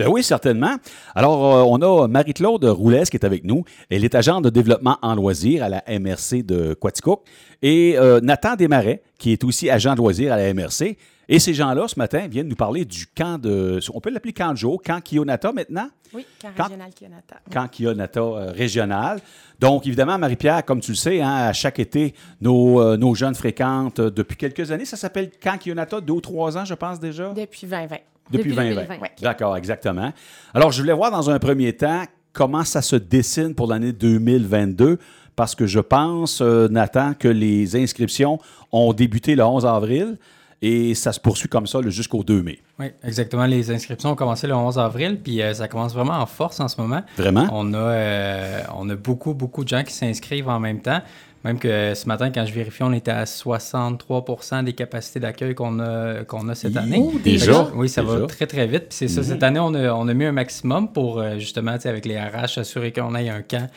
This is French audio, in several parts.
Ben oui, certainement. Alors, euh, on a Marie-Claude Roulès qui est avec nous. Elle est agente de développement en loisirs à la MRC de Quaticook. Et euh, Nathan Desmarais, qui est aussi agent de loisirs à la MRC. Et ces gens-là, ce matin, viennent nous parler du camp de. On peut l'appeler camp de jour, camp Kionata maintenant? Oui, camp régional Kionata. Camp Kionata euh, régional. Donc, évidemment, Marie-Pierre, comme tu le sais, hein, à chaque été, nos, euh, nos jeunes fréquentent euh, depuis quelques années. Ça s'appelle camp Kionata, deux ou trois ans, je pense déjà? Depuis 2020. Depuis, 2020. D'accord, exactement. Alors, je voulais voir dans un premier temps comment ça se dessine pour l'année 2022 parce que je pense, Nathan, que les inscriptions ont débuté le 11 avril. Et ça se poursuit comme ça jusqu'au 2 mai. Oui, exactement. Les inscriptions ont commencé le 11 avril, puis euh, ça commence vraiment en force en ce moment. Vraiment? On a, euh, on a beaucoup, beaucoup de gens qui s'inscrivent en même temps. Même que ce matin, quand je vérifie, on était à 63% des capacités d'accueil qu'on a, qu'on a cette année. déjà? oui, ça va très, très vite. Puis c'est ça, cette mhm. année, on a, on a mis un maximum pour, euh, justement, avec les RH, assurer qu'on ait un camp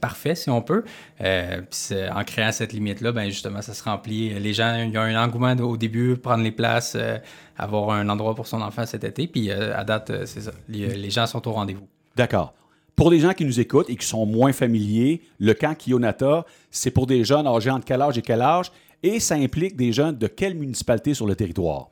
parfait, si on peut. Euh, puis en créant cette limite-là, ben justement, ça se remplit. Les gens, il y a un engouement au début, prendre les places, euh, avoir un endroit pour son enfant cet été. Puis à date, c'est ça. les gens sont au rendez-vous. D'accord. Pour les gens qui nous écoutent et qui sont moins familiers, le camp Kionata, c'est pour des jeunes âgés entre quel âge et quel âge? Et ça implique des jeunes de quelle municipalité sur le territoire?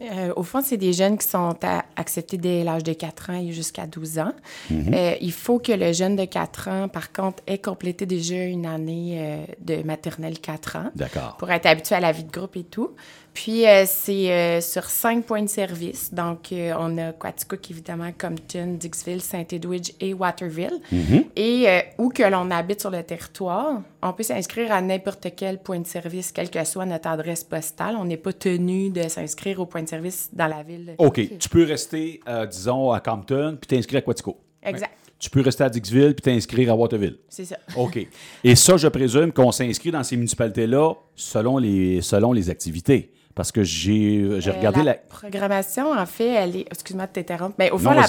Euh, au fond, c'est des jeunes qui sont acceptés dès l'âge de 4 ans et jusqu'à 12 ans. Mhm. Euh, il faut que le jeune de 4 ans, par contre, ait complété déjà une année euh, de maternelle 4 ans. D'accord. Pour être habitué à la vie de groupe et tout. Puis, euh, c'est euh, sur cinq points de service. Donc, euh, on a Quaticook, évidemment, Compton, Dixville, Saint-Edwidge et Waterville. Mhm. Et où que l'on habite sur le territoire, on peut s'inscrire à n'importe quel point de service, quelle que soit notre adresse postale. On n'est pas tenu de s'inscrire au point de service dans la ville. OK. Tu peux rester, disons, à Compton puis t'inscrire à Quatico. Exact. Tu peux rester à Dixville puis t'inscrire à Waterville. C'est ça. OK. Et ça, je présume qu'on s'inscrit dans ces municipalités-là selon les, selon les activités. Parce que j'ai euh, regardé la, programmation, en fait, elle est. Excuse-moi de t'interrompre. Mais au fond, la,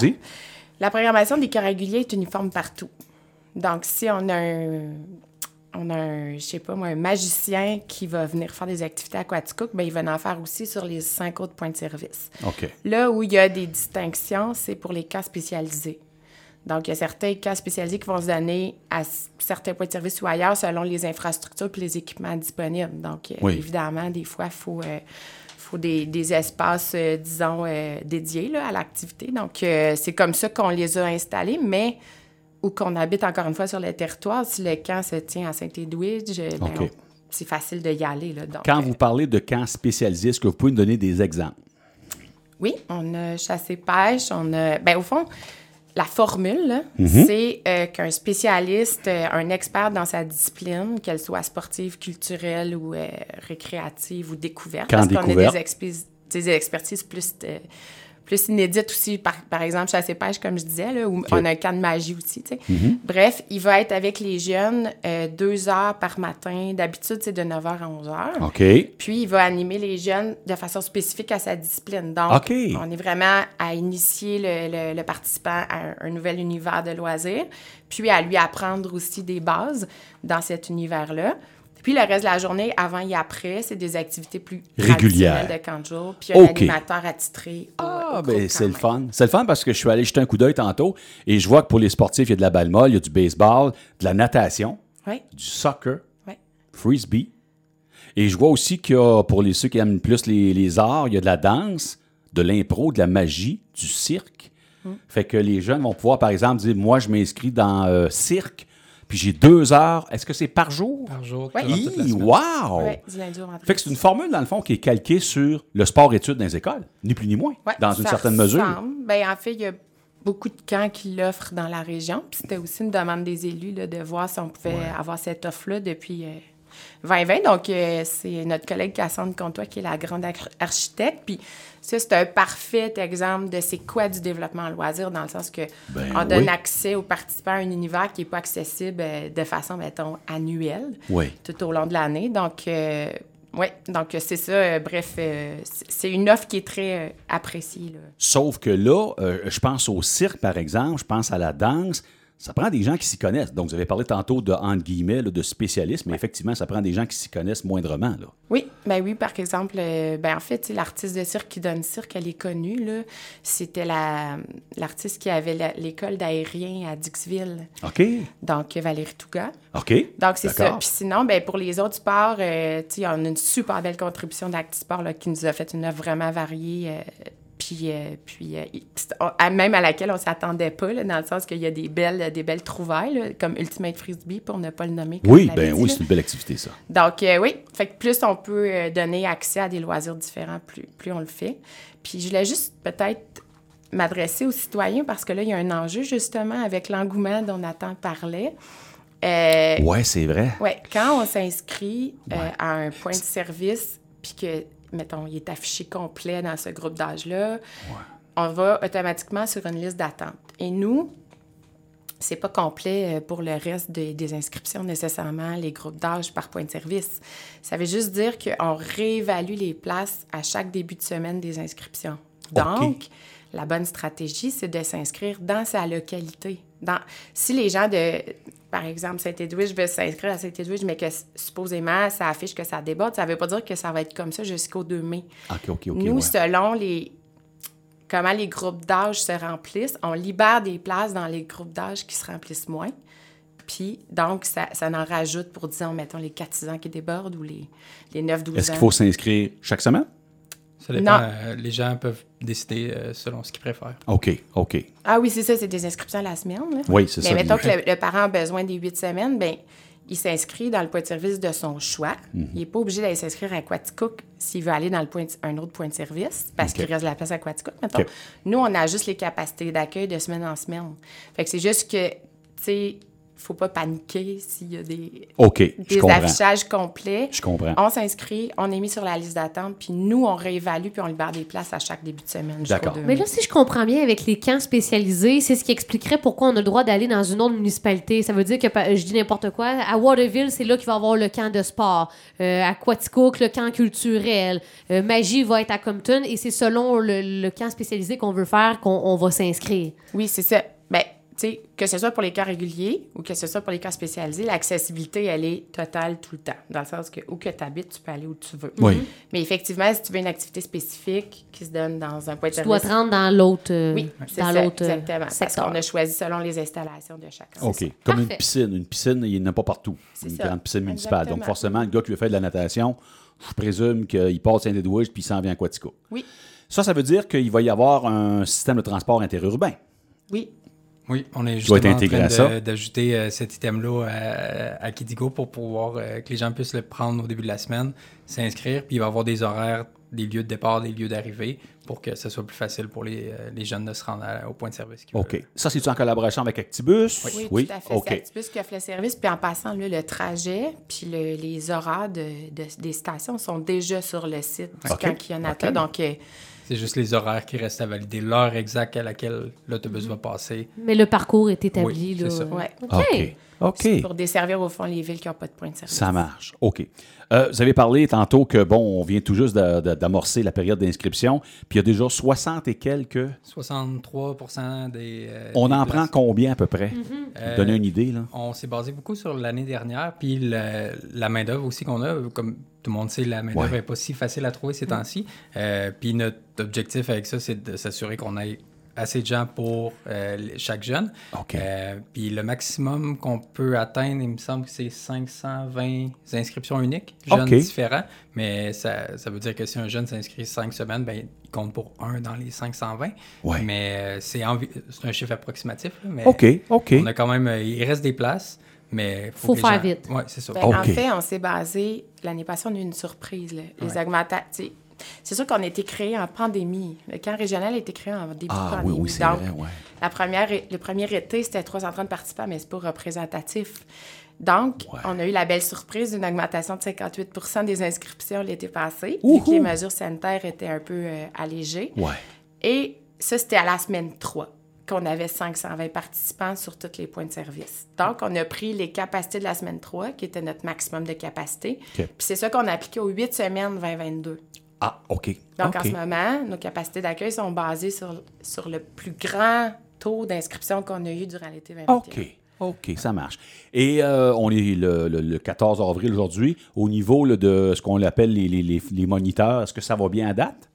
la, programmation des cas réguliers est uniforme partout. Donc, si on a un. On a un, je sais pas moi, un magicien qui va venir faire des activités à Quaticook, bien, il va en faire aussi sur les cinq autres points de service. OK. Là où il y a des distinctions, c'est pour les cas spécialisés. Donc, il y a certains cas spécialisés qui vont se donner à certains points de service ou ailleurs selon les infrastructures et les équipements disponibles. Donc, euh, évidemment, des fois, il faut, euh, faut des, des espaces, euh, disons, dédiés là, à l'activité. Donc, c'est comme ça qu'on les a installés, mais où qu'on habite encore une fois sur le territoire, si le camp se tient à Saint-Edwidge, ben, c'est facile de y aller. Là, Quand vous parlez de camps spécialisés, est-ce que vous pouvez nous donner des exemples? Oui, on a chassé-pêche, on a... Bien, au fond, la formule, mhm. c'est euh, qu'un spécialiste, euh, un expert dans sa discipline, qu'elle soit sportive, culturelle ou euh, récréative ou découverte, parce qu'on a des, des, expertises plus plus inédite aussi, par, par exemple, chasse et pêche, comme je disais, là, où on a un camp de magie aussi. Mm-hmm. Bref, il va être avec les jeunes euh, deux heures par matin. D'habitude, c'est de 9h à 11h. OK. Puis, il va animer les jeunes de façon spécifique à sa discipline. Donc, on est vraiment à initier le, le, participant à un, nouvel univers de loisirs, puis à lui apprendre aussi des bases dans cet univers-là. Puis le reste de la journée, avant et après, c'est des activités plus régulières de camp de jour. Puis un animateur attitré. Ah, ben c'est le fun. C'est le fun parce que je suis allé jeter un coup d'œil tantôt et je vois que pour les sportifs, il y a de la balle molle, il y a du baseball, de la natation, du soccer, frisbee. Et je vois aussi qu'il y a, pour les, ceux qui aiment plus les, arts, il y a de la danse, de l'impro, de la magie, du cirque. Hmm. Fait que les jeunes vont pouvoir, par exemple, dire Moi, je m'inscris dans euh, cirque puis j'ai deux heures. Est-ce que c'est par jour? Par jour. Oui. wow! fait que c'est une formule, dans le fond, qui est calquée sur le sport-études dans les écoles, ni plus ni moins, dans une certaine mesure. Ben, en fait, il y a beaucoup de camps qui l'offrent dans la région. Puis c'était aussi une demande des élus là, de voir si on pouvait avoir cette offre-là depuis 2020. Euh, Donc, euh, c'est notre collègue Cassandre Comtois qui est la grande architecte. Puis ça, c'est un parfait exemple de c'est quoi du développement en loisir, dans le sens que ben on donne accès aux participants à un univers qui n'est pas accessible euh, de façon, mettons, annuelle, tout au long de l'année. Donc, euh, oui, donc c'est ça. Euh, bref, c'est une offre qui est très appréciée. Sauf que là, je pense au cirque, par exemple, je pense à la danse ça prend des gens qui s'y connaissent. Donc, vous avez parlé tantôt de, entre guillemets, de spécialistes, mais effectivement, ça prend des gens qui s'y connaissent moindrement. Là. Oui, ben oui, par exemple, euh, ben en fait, l'artiste de cirque qui donne cirque, elle est connue, là. C'était l'artiste qui avait l'école d'aérien à Dixville. OK. Donc, Valérie Touga. OK. Donc, c'est ça. Puis sinon, ben pour les autres sports, euh, on a une super belle contribution d'Actisport, là, qui nous a fait une œuvre vraiment variée. Euh, puis, euh, puis euh, même à laquelle on ne s'attendait pas, dans le sens qu'il y a des belles, des belles trouvailles, comme Ultimate Frisbee, pour ne pas le nommer. oui, ben oui, c'est une belle activité, ça. Donc, euh, oui, fait que plus on peut donner accès à des loisirs différents, plus, plus on le fait. Puis, je voulais juste peut-être m'adresser aux citoyens, parce que là, il y a un enjeu, justement, avec l'engouement dont Nathan parlait. oui, c'est vrai. Oui, quand on s'inscrit à un point de service, puis que mettons, il est affiché complet dans ce groupe d'âge-là, on va automatiquement sur une liste d'attente. Et nous, c'est pas complet euh, pour le reste des inscriptions nécessairement, les groupes d'âge par point de service. Ça veut juste dire qu'on réévalue les places à chaque début de semaine des inscriptions. Donc, la bonne stratégie, c'est de s'inscrire dans sa localité. Dans, si les gens de, par exemple, Saint-Edwidge veulent s'inscrire à Saint-Edwidge, mais que supposément ça affiche que ça déborde, ça ne veut pas dire que ça va être comme ça jusqu'au 2 mai. Nous, selon les comment les groupes d'âge se remplissent, on libère des places dans les groupes d'âge qui se remplissent moins. Puis, donc, ça, ça en rajoute pour, disons, mettons, les 4-6 ans qui débordent ou les, les 9-12 ans. Est-ce qu'il faut s'inscrire chaque semaine? Ça dépend. Euh, les gens peuvent décider euh, selon ce qu'ils préfèrent. OK, OK. Ah oui, c'est ça, c'est des inscriptions à la semaine. Oui, c'est ça. Mais mettons que le, parent a besoin des huit semaines, bien, il s'inscrit dans le point de service de son choix. Mhm. Il n'est pas obligé d'aller s'inscrire à Quaticook s'il veut aller dans le point un autre point de service parce qu'il reste la place à Quaticook, mettons. Nous, on a juste les capacités d'accueil de semaine en semaine. Fait que c'est juste que, tu sais, faut pas paniquer s'il y a des, des affichages complets. Je comprends. On s'inscrit, on est mis sur la liste d'attente, puis nous, on réévalue, puis on libère des places à chaque début de semaine. D'accord. Mais là, si je comprends bien, avec les camps spécialisés, c'est ce qui expliquerait pourquoi on a le droit d'aller dans une autre municipalité. Ça veut dire que, je dis n'importe quoi, à Waterville, c'est là qu'il va y avoir le camp de sport. Euh, à Quaticook, le camp culturel. Euh, Magie va être à Compton, et c'est selon le, camp spécialisé qu'on veut faire qu'on va s'inscrire. Oui, c'est ça. Ben, que ce soit pour les cas réguliers ou que ce soit pour les cas spécialisés, l'accessibilité, elle est totale tout le temps. Dans le sens que où que tu habites, tu peux aller où tu veux. Oui. Mais effectivement, si tu veux une activité spécifique qui se donne dans un point de. Tu dois te rendre dans l'autre euh, Oui, dans l'autre euh, exactement. Parce qu'on a choisi selon les installations de chacun. OK. Comme une piscine. Une piscine, il n'y en a pas partout. Une grande piscine municipale. Donc, forcément, le gars qui veut faire de la natation, je présume qu'il passe Saint-Edwidge puis il s'en vient à Quatico. Oui. Ça, ça veut dire qu'il va y avoir un système de transport interurbain. Oui. Oui, on est justement en train d'ajouter euh, cet item-là à, à, Kidigo pour pouvoir euh, que les gens puissent le prendre au début de la semaine, s'inscrire, puis il va y avoir des horaires, des lieux de départ, des lieux d'arrivée pour que ce soit plus facile pour les, euh, les jeunes de se rendre au point de service. OK. Ça, c'est-tu en collaboration avec Actibus? Oui, oui, tout à fait. C'est Actibus qui offre le service. Puis en passant, le trajet puis les horaires de, des stations sont déjà sur le site du camp Kionata. Donc, c'est juste les horaires qui restent à valider, l'heure exacte à laquelle l'autobus va passer. Mais le parcours est établi. Oui, c'est ça. Ouais. OK. OK. Pour desservir au fond les villes qui n'ont pas de point de service. Ça marche. OK. Euh, vous avez parlé tantôt que, bon, on vient tout juste d'amorcer la période d'inscription, puis il y a déjà 60 et quelques. 63 des. Euh, on en prend combien à peu près? Mm Donner une idée, là. On s'est basé beaucoup sur l'année dernière, puis la, main-d'œuvre aussi qu'on a. Comme tout le monde sait, la main-d'œuvre n'est pas si facile à trouver ces temps-ci. puis notre objectif avec ça, c'est de s'assurer qu'on ait assez de gens pour euh, chaque jeune. Euh, puis le maximum qu'on peut atteindre, il me semble que c'est 520 inscriptions uniques, jeunes différents. Mais ça, ça, veut dire que si un jeune s'inscrit cinq semaines, ben, il compte pour un dans les 520. Mais euh, c'est un chiffre approximatif. mais OK, OK. On a quand même, il reste des places. Mais faut, faut faire vite. Oui, c'est ça. Ben, en fait, on s'est basé. L'année passée, on a eu une surprise. Les augmentations c'est sûr qu'on a été créé en pandémie. Le camp régional a été créé en début ah, de pandémie. Oui, oui, c'est vrai, La première, le premier été, c'était 330 participants, mais c'est pas représentatif. Donc, on a eu la belle surprise d'une augmentation de 58% des inscriptions l'été passé, vu que les mesures sanitaires étaient un peu euh, allégées. Et ça, c'était à la semaine 3 qu'on avait 520 participants sur tous les points de service. Donc, on a pris les capacités de la semaine 3, qui était notre maximum de capacité. Puis c'est ça qu'on a appliqué aux 8 semaines 2022. Ah, OK. Donc, en ce moment, nos capacités d'accueil sont basées sur, sur le plus grand taux d'inscription qu'on a eu durant l'été 2021. OK. OK, ça marche. Et euh, on est le, 14 avril aujourd'hui. Au niveau de ce qu'on appelle les, les moniteurs, est-ce que ça va bien à date?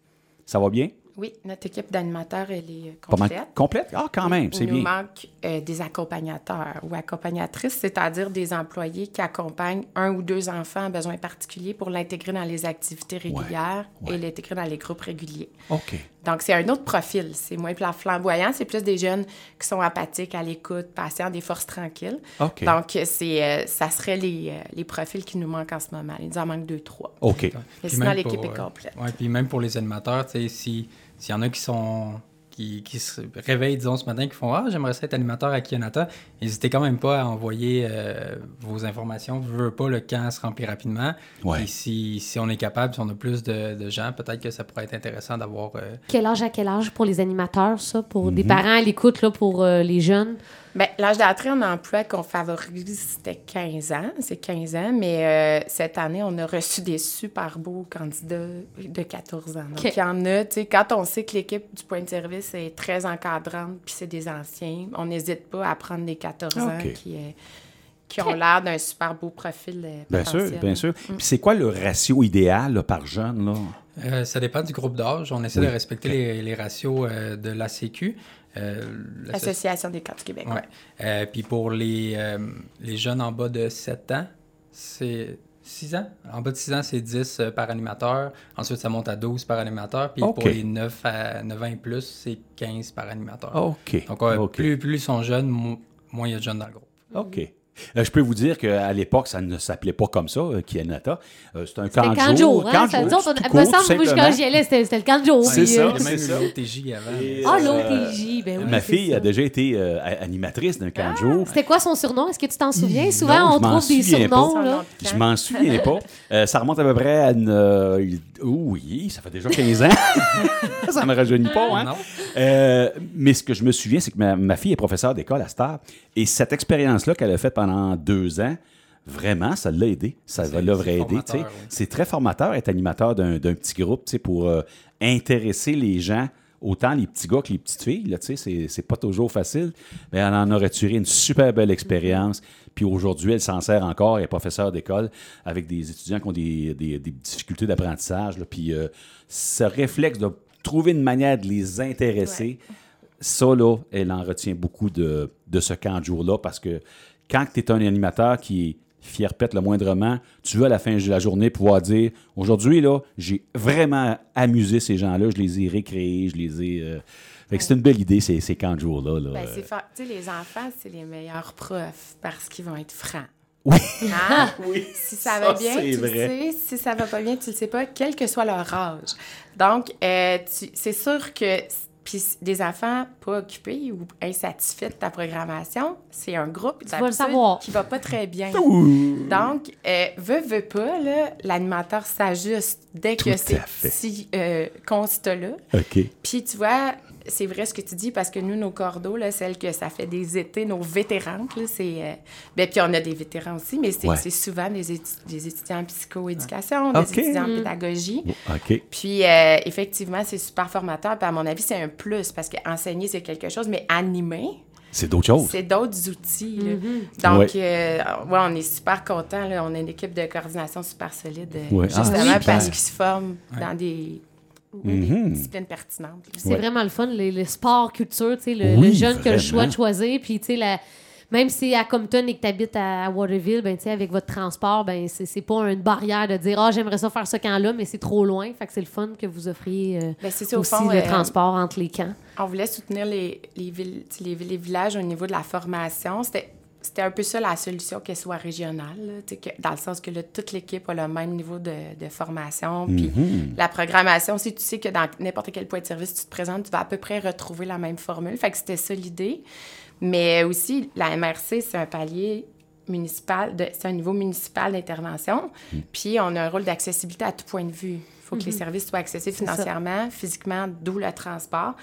Ça va bien? Oui, notre équipe d'animateurs, elle est euh, complète. complète? Ah, quand même, c'est bien. Il nous manque euh, des accompagnateurs ou accompagnatrices, c'est-à-dire des employés qui accompagnent un ou deux enfants à besoins particuliers pour l'intégrer dans les activités régulières et l'intégrer dans les groupes réguliers. OK. Donc, c'est un autre profil. C'est moins flamboyant. C'est plus des jeunes qui sont apathiques, à l'écoute, patients, des forces tranquilles. Donc, c'est, euh, ça serait les, les, profils qui nous manquent en ce moment. Il nous en manque deux, trois. OK. Mais sinon, l'équipe est complète. Oui, puis même pour les animateurs, tu sais, si s'il y en a qui sont qui, se réveillent, disons, ce matin, qui font Ah, j'aimerais être animateur à Kionata, n'hésitez quand même pas à envoyer euh, vos informations. Je veux pas, le camp se remplit rapidement. Et si, si, on est capable, si on a plus de, gens, peut-être que ça pourrait être intéressant d'avoir. Euh, quel âge à quel âge pour les animateurs, ça? Pour des mhm. parents à l'écoute, là, pour euh, les jeunes? Bien, l'âge d'entrée en emploi qu'on favorise, c'était 15 ans. C'est 15 ans, mais euh, cette année, on a reçu des super beaux candidats de 14 ans. Donc, il y en a, tu sais, quand on sait que l'équipe du point de service est très encadrante, puis c'est des anciens, on n'hésite pas à prendre des 14 ans qui, euh, qui ont l'air d'un super beau profil. Euh, bien sûr, bien sûr. Mm. Puis c'est quoi le ratio idéal par jeune, là? ça dépend du groupe d'âge. On essaie de respecter les, les, ratios de la Sécu. Euh, L'Association des cadres du Québec. Ouais. Euh, puis pour les, euh, les jeunes en bas de 7 ans, c'est 6 ans? En bas de 6 ans, c'est 10 par animateur. Ensuite, ça monte à 12 par animateur. Puis pour les 9, à 9 ans et plus, c'est 15 par animateur. OK. Donc, Plus, plus ils sont jeunes, moins il y a de jeunes dans le groupe. OK. Euh, je peux vous dire qu'à l'époque, ça ne s'appelait pas comme ça, euh, Kianata. Euh, c'était un camp de jour. Hein? Ça, court, me semble, que quand j'y allais, c'était le camp de jour. C'est ça. Même l'OTJ avant. Ah, l'OTJ, ben oui. Ma fille a déjà été animatrice d'un camp de jour. C'était quoi son surnom? Est-ce que tu t'en souviens? Souvent, on trouve des surnoms. Là. Je m'en souviens pas. ça remonte à peu près à une. oui, ça fait déjà 15 ans. ça ne me rajeunit pas, hein? mais ce que je me souviens, c'est que ma, ma, fille est professeure d'école à Star. Et cette expérience-là qu'elle a faite pendant deux ans, vraiment, ça l'a aidé. Ça l'a vraiment aidé. C'est très formateur être animateur d'un petit groupe pour euh, intéresser les gens, autant les petits gars que les petites filles. C'est pas toujours facile. Mais elle en a retiré une super belle expérience. Puis aujourd'hui, elle s'en sert encore. Elle est professeure d'école avec des étudiants qui ont des, difficultés d'apprentissage. Puis euh, ce réflexe de trouver une manière de les intéresser ça, là, elle en retient beaucoup de, ce camp de jour-là parce que quand tu es un animateur qui est fier pète le moindrement, tu veux à la fin de la journée pouvoir dire aujourd'hui, là, j'ai vraiment amusé ces gens-là, je les ai récréés, je les ai. Euh, c'est une belle idée, ces, ces camps de jour-là. Là. Ben, les enfants, c'est les meilleurs profs parce qu'ils vont être francs. Oui. Hein? oui. Si ça, va bien, tu vrai. le sais. Si ça va pas bien, tu le sais pas, quel que soit leur âge. Donc, euh, c'est sûr que puis des enfants pas occupés ou insatisfaits de ta programmation, c'est un groupe qui va qui va pas très bien. Donc, euh, veut, veut pas, l'animateur s'ajuste dès que c'est si euh, constat-là. OK. Puis tu vois, c'est vrai ce que tu dis parce que nous, nos cordeaux, là, celles que ça fait des étés, nos vétérantes, c'est. Euh, ben, puis on a des vétérans aussi, mais c'est souvent des, étudiants en psychoéducation, des étudiants en mm. pédagogie. OK. Puis euh, effectivement, c'est super formateur. Puis à mon avis, c'est un plus parce qu'enseigner, c'est quelque chose, mais animer, c'est d'autres choses. C'est d'autres outils. Mm-hmm. Donc, euh, ouais. on est super contents. On a une équipe de coordination super solide, justement ah, parce qu'ils se forment dans des Discipline pertinente. C'est vraiment le fun, les, sports, culture, le, le jeune qui a le choix de choisir, puis tu sais, la même si à Compton et que tu habites à Waterville, ben, avec votre transport, ben, c'est pas une barrière de dire Ah, j'aimerais ça faire ce camp-là, mais c'est trop loin. Fait que c'est le fun que vous offriez euh, ben, aussi le euh, transport entre les camps. On voulait soutenir les, les, villes, les, les villages au niveau de la formation. C'était c'était un peu ça la solution qu'elle soit régionale, que, dans le sens que là, toute l'équipe a le même niveau de, formation. Puis mhm. la programmation, si tu sais que dans n'importe quel point de service tu te présentes, tu vas à peu près retrouver la même formule. Fait que c'était ça l'idée. Mais aussi, la MRC, c'est un palier municipal, c'est un niveau municipal d'intervention. Mhm. Puis on a un rôle d'accessibilité à tout point de vue. Il faut que les mhm. services soient accessibles financièrement, physiquement, d'où le transport,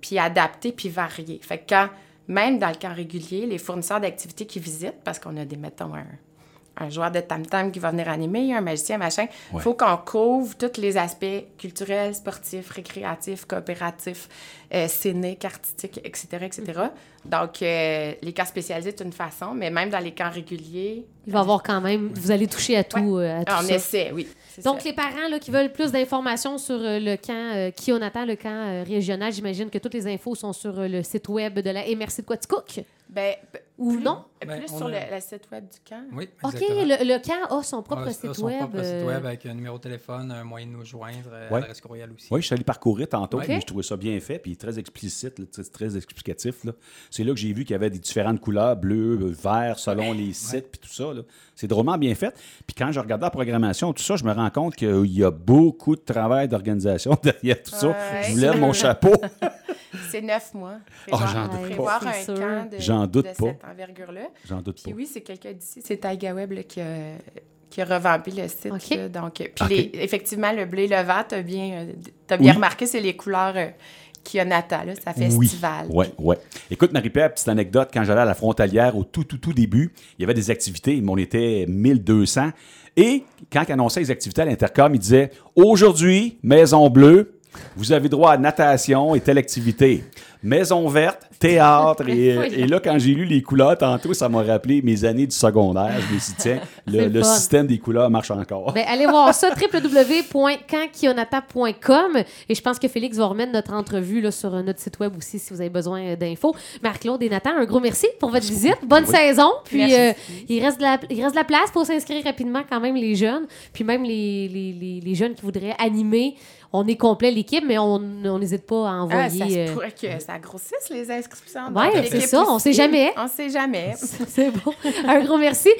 puis adaptés, puis variés. Fait que quand même dans le camp régulier, les fournisseurs d'activités qui visitent, parce qu'on a des, mettons, un joueur de tam-tam qui va venir animer, un magicien, machin. Il faut qu'on couvre tous les aspects culturels, sportifs, récréatifs, coopératifs, euh, scéniques, artistiques, etc., etc. Donc, euh, les cas spécialisés, c'est une façon, mais même dans les camps réguliers... Il va y avoir quand même... Vous allez toucher à tout, euh, à tout On essaie, oui. Donc, les parents là, qui veulent plus d'informations sur euh, le camp euh, Kionata, le camp euh, régional, j'imagine que toutes les infos sont sur le site web de la MRC de Quaticook. Ben, ou non? Ben, plus sur le, site web du camp. Oui, OK, le, le, camp a son propre site son web. propre site web avec un numéro de téléphone, un moyen de nous joindre, ouais. adresse courriel aussi. Oui, je suis allé parcourir tantôt, okay. je trouvais ça bien fait, puis très explicite, très, très explicatif. C'est là que j'ai vu qu'il y avait des différentes couleurs, bleu, vert, selon les sites, puis tout ça. C'est drôlement bien fait. Puis quand je regardais la programmation, tout ça, je me rends compte qu'il y a beaucoup de travail d'organisation derrière tout ça. Je vous lève mon chapeau. C'est neuf mois. Oh, j'en doute prévoir un camp de, j'en doute de pas. cette envergure-là. J'en doute puis pas. oui, c'est quelqu'un d'ici, c'est Taiga Web là, qui, a, qui a revampé le site. Okay. Là, donc, puis okay. les, effectivement, le blé, le vert, tu as bien, as bien oui. remarqué, c'est les couleurs euh, Kionata, là, ça festival. Oui, oui, oui. Écoute, Marie-Pierre, petite anecdote, quand j'allais à la frontalière au tout, tout, tout début, il y avait des activités, mais on était 1200. Et quand il annonçait les activités à l'intercom, il disait Aujourd'hui, Maison Bleue, vous avez droit à natation et telle activité. Maison verte, théâtre. Et, et là, quand j'ai lu les couleurs tantôt, ça m'a rappelé mes années du secondaire. Je me suis dit, tiens, le, le système des couleurs marche encore. Ben, allez voir ça, www.cankionata.com. Et je pense que Félix va remettre notre entrevue là, sur notre site web aussi si vous avez besoin d'infos. Marc-Claude et Nathan, un gros merci pour votre visite. Bonne oui. saison. Puis euh, il, reste de la, il reste de la place pour s'inscrire rapidement quand même les jeunes. Puis même les, les, les, les jeunes qui voudraient animer on est complet l'équipe, mais on n'hésite pas à envoyer. Ah, ça se pourrait que ça grossisse les inscriptions. Oui, c'est ça, on ne sait jamais. On ne sait jamais. c'est bon. Un gros merci.